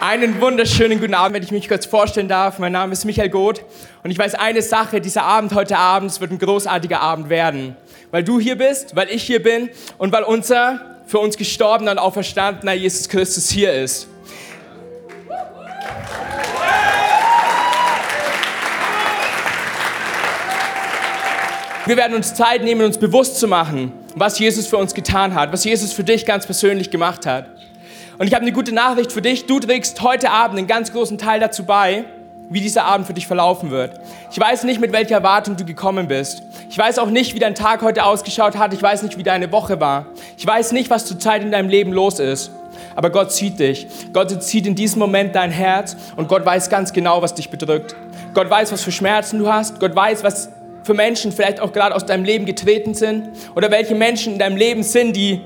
Einen wunderschönen guten Abend, wenn ich mich kurz vorstellen darf. Mein Name ist Michael Goth und ich weiß eine Sache, dieser Abend heute Abend wird ein großartiger Abend werden. Weil du hier bist, weil ich hier bin und weil unser für uns gestorbener und auferstandener Jesus Christus hier ist. Wir werden uns Zeit nehmen, uns bewusst zu machen, was Jesus für uns getan hat, was Jesus für dich ganz persönlich gemacht hat. Und ich habe eine gute Nachricht für dich. Du trägst heute Abend einen ganz großen Teil dazu bei, wie dieser Abend für dich verlaufen wird. Ich weiß nicht, mit welcher Erwartung du gekommen bist. Ich weiß auch nicht, wie dein Tag heute ausgeschaut hat. Ich weiß nicht, wie deine Woche war. Ich weiß nicht, was zurzeit in deinem Leben los ist. Aber Gott sieht dich. Gott sieht in diesem Moment dein Herz und Gott weiß ganz genau, was dich bedrückt. Gott weiß, was für Schmerzen du hast. Gott weiß, was für Menschen vielleicht auch gerade aus deinem Leben getreten sind oder welche Menschen in deinem Leben sind, die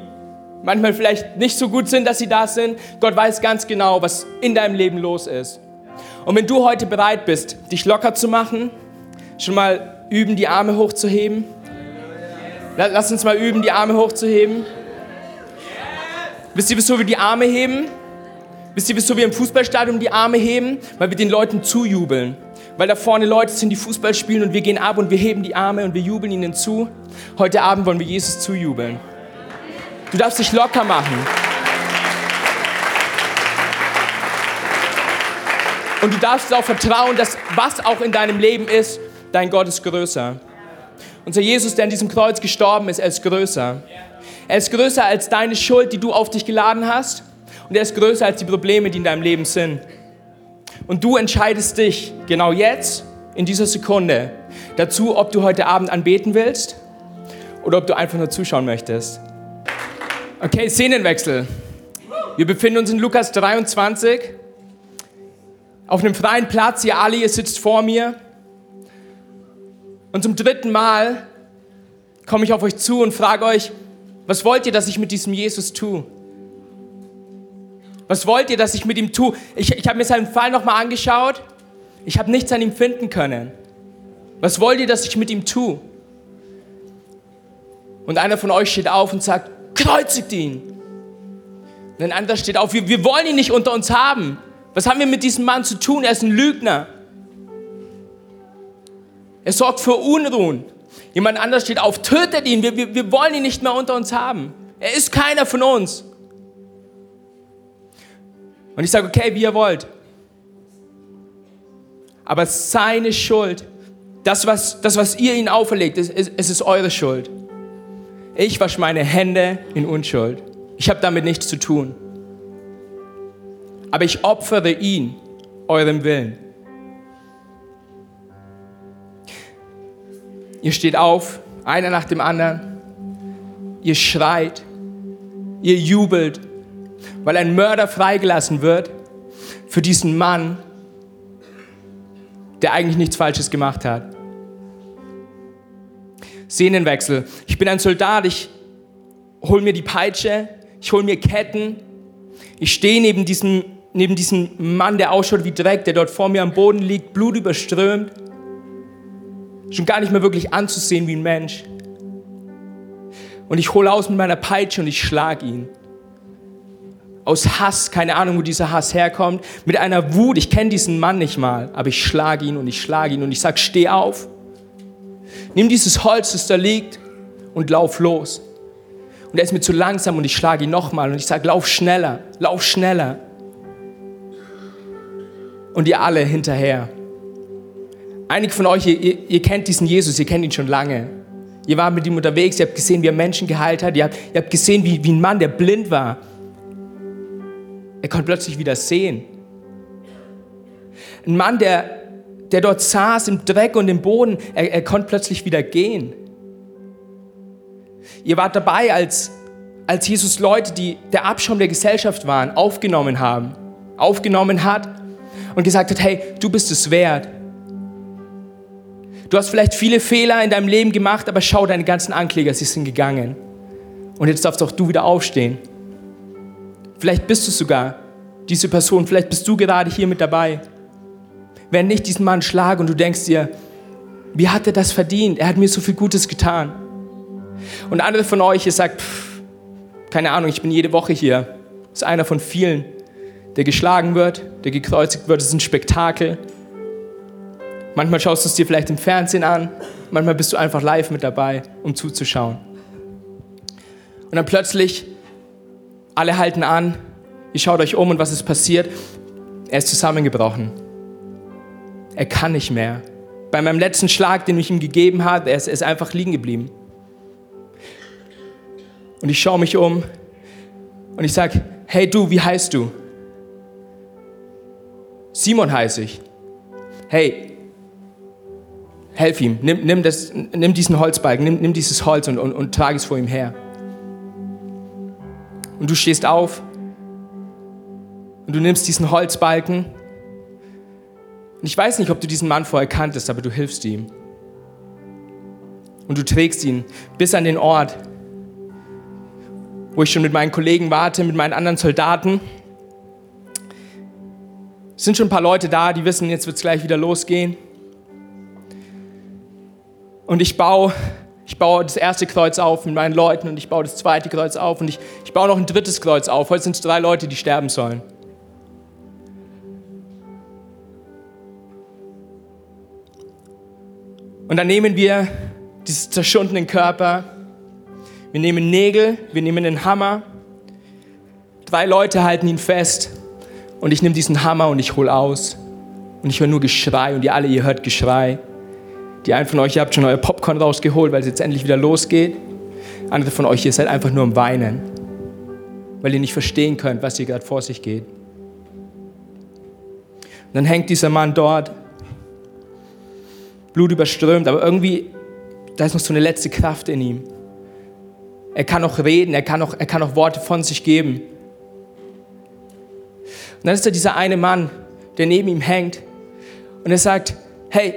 manchmal vielleicht nicht so gut sind, dass sie da sind. Gott weiß ganz genau, was in deinem Leben los ist. Und wenn du heute bereit bist, dich locker zu machen, schon mal üben, die Arme hochzuheben. Lass uns mal üben, die Arme hochzuheben. Wisst ihr, wieso wir die Arme heben? Wisst ihr, wieso wir im Fußballstadion die Arme heben? Weil wir den Leuten zujubeln. Weil da vorne Leute sind, die Fußball spielen und wir gehen ab und wir heben die Arme und wir jubeln ihnen zu. Heute Abend wollen wir Jesus zujubeln. Du darfst dich locker machen. Und du darfst auch vertrauen, dass was auch in deinem Leben ist, dein Gott ist größer. Unser Jesus, der an diesem Kreuz gestorben ist, er ist größer. Er ist größer als deine Schuld, die du auf dich geladen hast. Und er ist größer als die Probleme, die in deinem Leben sind. Und du entscheidest dich genau jetzt, in dieser Sekunde, dazu, ob du heute Abend anbeten willst oder ob du einfach nur zuschauen möchtest. Okay, Szenenwechsel. Wir befinden uns in Lukas 23 auf einem freien Platz. Alle, ihr sitzt vor mir. Und zum dritten Mal komme ich auf euch zu und frage euch, was wollt ihr, dass ich mit diesem Jesus tue? Was wollt ihr, dass ich mit ihm tue? Ich, ich habe mir seinen Fall nochmal angeschaut. Ich habe nichts an ihm finden können. Was wollt ihr, dass ich mit ihm tue? Und einer von euch steht auf und sagt, kreuzigt ihn. Und ein anderer steht auf, wir, wir wollen ihn nicht unter uns haben. Was haben wir mit diesem Mann zu tun? Er ist ein Lügner. Er sorgt für Unruhen. Jemand anders steht auf, tötet ihn. Wir, wir, wir wollen ihn nicht mehr unter uns haben. Er ist keiner von uns. Und ich sage, okay, wie ihr wollt. Aber seine Schuld, das, was, das, was ihr ihn auferlegt, es, es ist eure Schuld. Ich wasche meine Hände in Unschuld. Ich habe damit nichts zu tun. Aber ich opfere ihn eurem Willen. Ihr steht auf, einer nach dem anderen. Ihr schreit. Ihr jubelt, weil ein Mörder freigelassen wird für diesen Mann, der eigentlich nichts Falsches gemacht hat. Szenenwechsel. Ich bin ein Soldat, ich hole mir die Peitsche, ich hole mir Ketten, ich stehe neben diesem, neben diesem Mann, der ausschaut wie Dreck, der dort vor mir am Boden liegt, blutüberströmt, schon gar nicht mehr wirklich anzusehen wie ein Mensch. Und ich hole aus mit meiner Peitsche und ich schlage ihn. Aus Hass, keine Ahnung, wo dieser Hass herkommt, mit einer Wut, ich kenne diesen Mann nicht mal, aber ich schlage ihn und ich schlage ihn und ich sage, steh auf. Nimm dieses Holz, das da liegt, und lauf los. Und er ist mir zu langsam und ich schlage ihn nochmal und ich sage, lauf schneller, lauf schneller. Und ihr alle hinterher. Einige von euch, ihr, ihr, kennt diesen Jesus, ihr kennt ihn schon lange. Ihr wart mit ihm unterwegs, ihr habt gesehen, wie er Menschen geheilt hat, ihr habt, ihr habt gesehen, wie, wie ein Mann, der blind war, er konnte plötzlich wieder sehen. Ein Mann, der der dort saß im Dreck und im Boden, er, er konnte plötzlich wieder gehen. Ihr wart dabei, als, als Jesus Leute, die der Abschaum der Gesellschaft waren, aufgenommen haben, aufgenommen hat und gesagt hat, hey, du bist es wert. Du hast vielleicht viele Fehler in deinem Leben gemacht, aber schau, deine ganzen Ankläger, sie sind gegangen. Und jetzt darfst auch du wieder aufstehen. Vielleicht bist du sogar diese Person, vielleicht bist du gerade hier mit dabei wenn ich diesen Mann schlage und du denkst dir, wie hat er das verdient? Er hat mir so viel Gutes getan. Und andere von euch, ihr sagt, pff, keine Ahnung, ich bin jede Woche hier. Das ist einer von vielen, der geschlagen wird, der gekreuzigt wird. Es ist ein Spektakel. Manchmal schaust du es dir vielleicht im Fernsehen an, manchmal bist du einfach live mit dabei, um zuzuschauen. Und dann plötzlich, alle halten an, ihr schaut euch um und was ist passiert? Er ist zusammengebrochen. Er kann nicht mehr. Bei meinem letzten Schlag, den ich ihm gegeben habe, er ist, er ist einfach liegen geblieben. Und ich schaue mich um und ich sage, hey du, wie heißt du? Simon heiße ich. Hey, helf ihm, nimm, nimm, das, nimm diesen Holzbalken, nimm, nimm dieses Holz und, und, und trage es vor ihm her. Und du stehst auf und du nimmst diesen Holzbalken. Und ich weiß nicht, ob du diesen Mann vorher kanntest, aber du hilfst ihm. Und du trägst ihn bis an den Ort, wo ich schon mit meinen Kollegen warte, mit meinen anderen Soldaten. Es sind schon ein paar Leute da, die wissen, jetzt wird es gleich wieder losgehen. Und ich baue, ich baue das erste Kreuz auf mit meinen Leuten und ich baue das zweite Kreuz auf und ich, ich baue noch ein drittes Kreuz auf. Heute sind es drei Leute, die sterben sollen. Und dann nehmen wir diesen zerschundenen Körper wir nehmen Nägel, wir nehmen den Hammer. Drei Leute halten ihn fest und ich nehme diesen Hammer und ich hole aus. Und ich höre nur Geschrei und ihr alle, ihr hört Geschrei. Die einen von euch, ihr habt schon euer Popcorn rausgeholt, weil es jetzt endlich wieder losgeht. Andere von euch, ihr seid einfach nur am Weinen, weil ihr nicht verstehen könnt, was hier gerade vor sich geht. Und dann hängt dieser Mann dort, Blut überströmt, aber irgendwie, da ist noch so eine letzte Kraft in ihm. Er kann auch reden, er kann auch, er kann auch Worte von sich geben. Und dann ist da dieser eine Mann, der neben ihm hängt und er sagt, hey,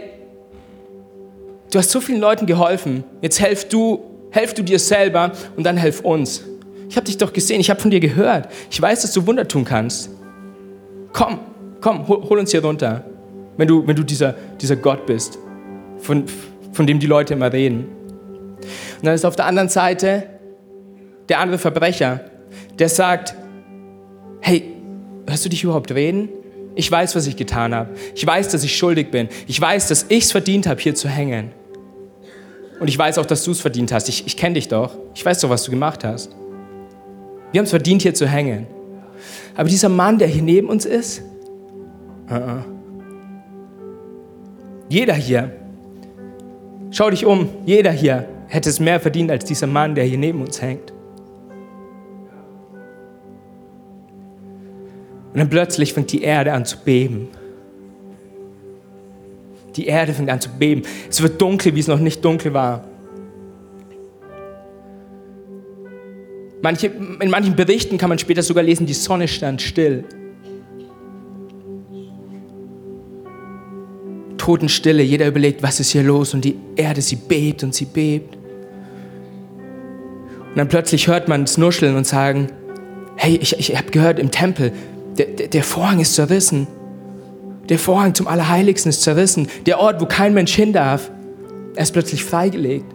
du hast so vielen Leuten geholfen, jetzt helf du, helf du dir selber und dann helf uns. Ich habe dich doch gesehen, ich habe von dir gehört. Ich weiß, dass du Wunder tun kannst. Komm, komm, hol, hol uns hier runter, wenn du, wenn du dieser, dieser Gott bist, von, von dem die Leute immer reden. Und dann ist auf der anderen Seite der andere Verbrecher, der sagt, hey, hörst du dich überhaupt reden? Ich weiß, was ich getan habe. Ich weiß, dass ich schuldig bin. Ich weiß, dass ich es verdient habe, hier zu hängen. Und ich weiß auch, dass du es verdient hast. Ich, ich kenne dich doch. Ich weiß doch, was du gemacht hast. Wir haben es verdient, hier zu hängen. Aber dieser Mann, der hier neben uns ist, uh -uh. jeder hier, schau dich um, jeder hier hätte es mehr verdient als dieser Mann, der hier neben uns hängt. Und dann plötzlich fängt die Erde an zu beben. Die Erde fängt an zu beben. Es wird dunkel, wie es noch nicht dunkel war. Manche, in manchen Berichten kann man später sogar lesen, die Sonne stand still. Totenstille, jeder überlegt, was ist hier los? Und die Erde, sie bebt und sie bebt. Und dann plötzlich hört man es nuscheln und sagen, hey, ich, ich habe gehört im Tempel, der, der, der Vorhang ist zerrissen. Der Vorhang zum Allerheiligsten ist zerrissen. Der Ort, wo kein Mensch hin darf, er ist plötzlich freigelegt.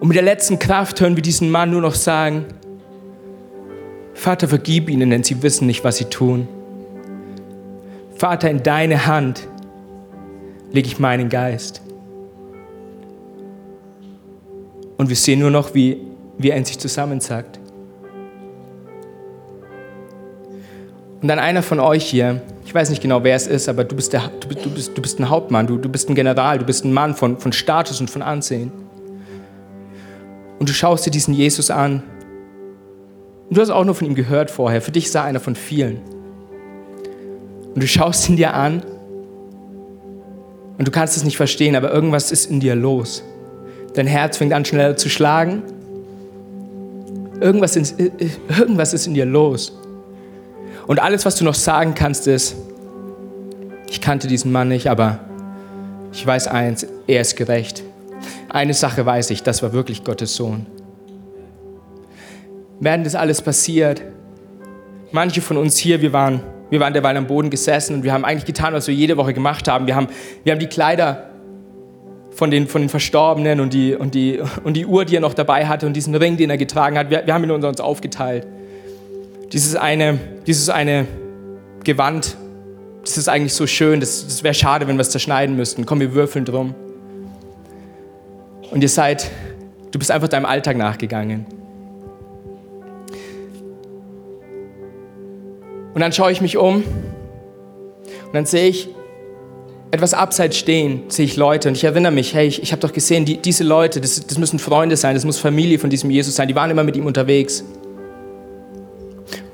Und mit der letzten Kraft hören wir diesen Mann nur noch sagen, Vater, vergib ihnen, denn sie wissen nicht, was sie tun. Vater, in deine Hand lege ich meinen Geist. Und wir sehen nur noch, wie, wie er in sich zusammensackt. Und dann einer von euch hier, ich weiß nicht genau, wer es ist, aber du bist, der, du du bist, du bist ein Hauptmann, du, du bist ein General, du bist ein Mann von, von Status und von Ansehen. Und du schaust dir diesen Jesus an. Und du hast auch nur von ihm gehört vorher. Für dich sah einer von vielen. Und du schaust ihn dir an und du kannst es nicht verstehen, aber irgendwas ist in dir los. Dein Herz fängt an schneller zu schlagen. Irgendwas, in, äh, äh, irgendwas ist in dir los. Und alles, was du noch sagen kannst, ist, ich kannte diesen Mann nicht, aber ich weiß eins, er ist gerecht. Eine Sache weiß ich, das war wirklich Gottes Sohn. Während das alles passiert, manche von uns hier, wir waren, wir waren derweil am Boden gesessen und wir haben eigentlich getan, was wir jede Woche gemacht haben. Wir haben, wir haben die Kleider von den, von den Verstorbenen und die, und, die, und die Uhr, die er noch dabei hatte und diesen Ring, den er getragen hat, wir, wir haben ihn uns aufgeteilt. dieses eine, dieses eine Gewand, das ist eigentlich so schön, das, das wäre schade, wenn wir es zerschneiden müssten. Komm, wir würfeln drum. Und ihr seid, du bist einfach deinem Alltag nachgegangen. Und dann schaue ich mich um und dann sehe ich etwas abseits stehen, sehe ich Leute und ich erinnere mich, hey, ich, ich habe doch gesehen, die, diese Leute, das, das müssen Freunde sein, das muss Familie von diesem Jesus sein, die waren immer mit ihm unterwegs.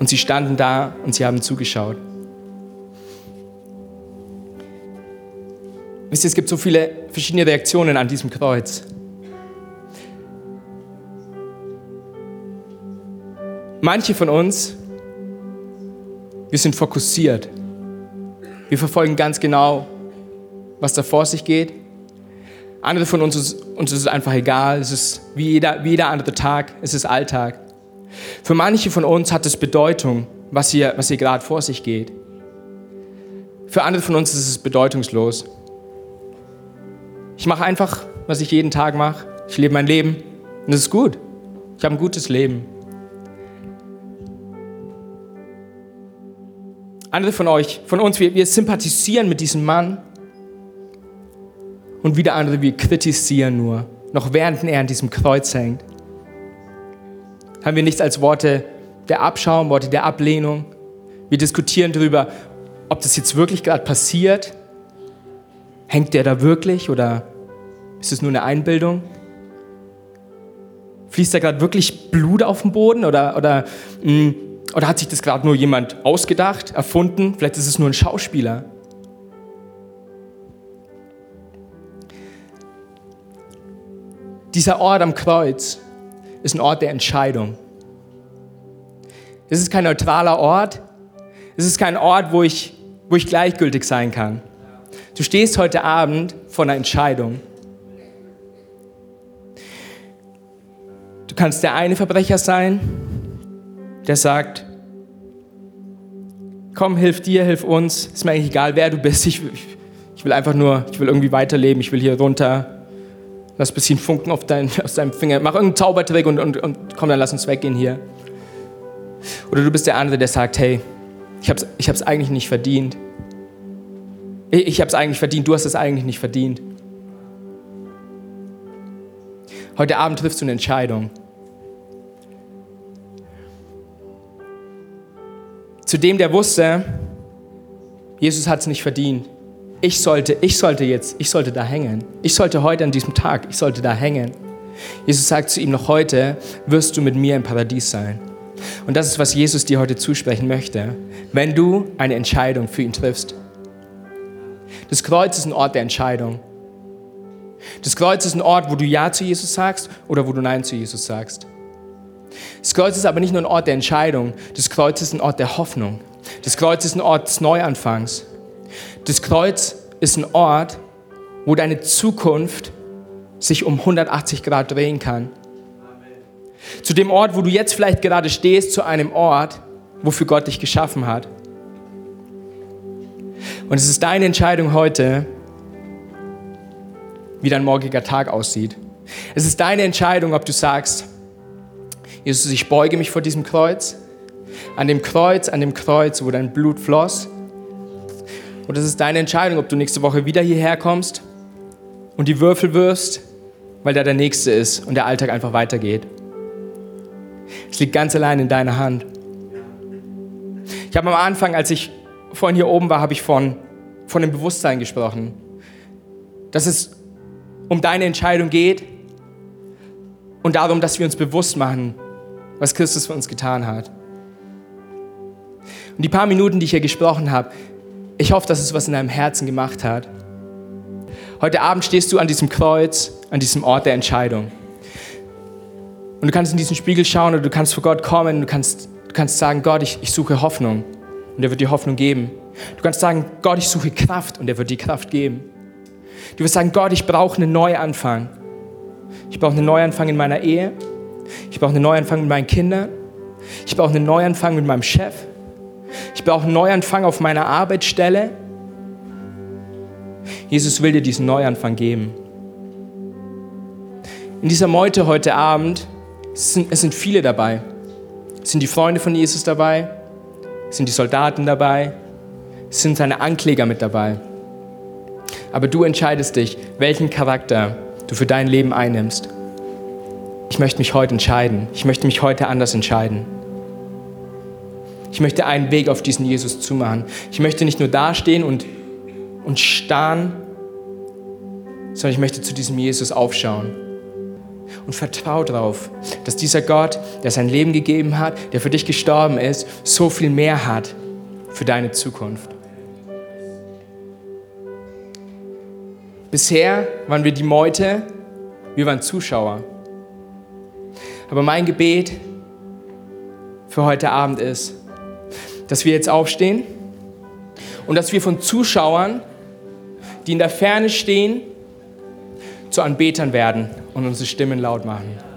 Und sie standen da und sie haben zugeschaut. Wisst ihr, es gibt so viele verschiedene Reaktionen an diesem Kreuz. Manche von uns, wir sind fokussiert. Wir verfolgen ganz genau, was da vor sich geht. Andere von uns, ist, uns ist es einfach egal. Es ist wie jeder, wie jeder andere Tag. Es ist Alltag. Für manche von uns hat es Bedeutung, was hier, was hier gerade vor sich geht. Für andere von uns ist es bedeutungslos. Ich mache einfach, was ich jeden Tag mache. Ich lebe mein Leben und es ist gut. Ich habe ein gutes Leben. Andere von euch, von uns, wir, wir sympathisieren mit diesem Mann und wieder andere, wir kritisieren nur, noch während er an diesem Kreuz hängt haben wir nichts als Worte der Abschaum, Worte der Ablehnung. Wir diskutieren darüber, ob das jetzt wirklich gerade passiert. Hängt der da wirklich oder ist es nur eine Einbildung? Fließt da gerade wirklich Blut auf dem Boden oder, oder, mh, mm, oder hat sich das gerade nur jemand ausgedacht, erfunden? Vielleicht ist es nur ein Schauspieler. Dieser Ort am Kreuz, ist ein Ort der Entscheidung. Es ist kein neutraler Ort. Es ist kein Ort, wo ich, wo ich gleichgültig sein kann. Du stehst heute Abend vor einer Entscheidung. Du kannst der eine Verbrecher sein, der sagt, komm, hilf dir, hilf uns, ist mir eigentlich egal, wer du bist, ich, ich will einfach nur, ich will irgendwie weiterleben, ich will hier runter Lass ein bisschen Funken auf dein, aus deinem Finger. Mach irgendeinen Zaubertrick und, und, und komm, dann lass uns weggehen hier. Oder du bist der andere, der sagt, hey, ich habe es ich hab's eigentlich nicht verdient. Ich, ich habe es eigentlich verdient, du hast es eigentlich nicht verdient. Heute Abend triffst du eine Entscheidung. Zu dem, der wusste, Jesus hat es nicht verdient ich sollte, ich sollte jetzt, ich sollte da hängen. Ich sollte heute an diesem Tag, ich sollte da hängen. Jesus sagt zu ihm noch heute, wirst du mit mir im Paradies sein. Und das ist, was Jesus dir heute zusprechen möchte, wenn du eine Entscheidung für ihn triffst. Das Kreuz ist ein Ort der Entscheidung. Das Kreuz ist ein Ort, wo du Ja zu Jesus sagst oder wo du Nein zu Jesus sagst. Das Kreuz ist aber nicht nur ein Ort der Entscheidung, das Kreuz ist ein Ort der Hoffnung. Das Kreuz ist ein Ort des Neuanfangs. Das Kreuz ist ein Ort, wo deine Zukunft sich um 180 Grad drehen kann. Zu dem Ort, wo du jetzt vielleicht gerade stehst, zu einem Ort, wofür Gott dich geschaffen hat. Und es ist deine Entscheidung heute, wie dein morgiger Tag aussieht. Es ist deine Entscheidung, ob du sagst, Jesus, ich beuge mich vor diesem Kreuz, an dem Kreuz, an dem Kreuz, wo dein Blut floss, und es ist deine Entscheidung, ob du nächste Woche wieder hierher kommst und die Würfel wirfst, weil da der Nächste ist und der Alltag einfach weitergeht. Es liegt ganz allein in deiner Hand. Ich habe am Anfang, als ich vorhin hier oben war, habe ich von, von dem Bewusstsein gesprochen, dass es um deine Entscheidung geht und darum, dass wir uns bewusst machen, was Christus für uns getan hat. Und die paar Minuten, die ich hier gesprochen habe, ich hoffe, dass es was in deinem Herzen gemacht hat. Heute Abend stehst du an diesem Kreuz, an diesem Ort der Entscheidung. Und du kannst in diesen Spiegel schauen oder du kannst vor Gott kommen, du kannst, du kannst sagen, Gott, ich, ich suche Hoffnung und er wird dir Hoffnung geben. Du kannst sagen, Gott, ich suche Kraft und er wird dir Kraft geben. Du wirst sagen, Gott, ich brauche einen Neuanfang. Ich brauche einen Neuanfang in meiner Ehe. Ich brauche einen Neuanfang mit meinen Kindern. Ich brauche einen Neuanfang mit meinem Chef. Ich brauche einen Neuanfang auf meiner Arbeitsstelle. Jesus will dir diesen Neuanfang geben. In dieser Meute heute Abend es sind, es sind viele dabei. Sind die Freunde von Jesus dabei? Sind die Soldaten dabei? Sind seine Ankläger mit dabei? Aber du entscheidest dich, welchen Charakter du für dein Leben einnimmst. Ich möchte mich heute entscheiden. Ich möchte mich heute anders entscheiden. Ich möchte einen Weg auf diesen Jesus zumachen. Ich möchte nicht nur dastehen und, und starren, sondern ich möchte zu diesem Jesus aufschauen. Und vertraue darauf, dass dieser Gott, der sein Leben gegeben hat, der für dich gestorben ist, so viel mehr hat für deine Zukunft. Bisher waren wir die Meute, wir waren Zuschauer. Aber mein Gebet für heute Abend ist, dass wir jetzt aufstehen und dass wir von Zuschauern, die in der Ferne stehen, zu Anbetern werden und unsere Stimmen laut machen.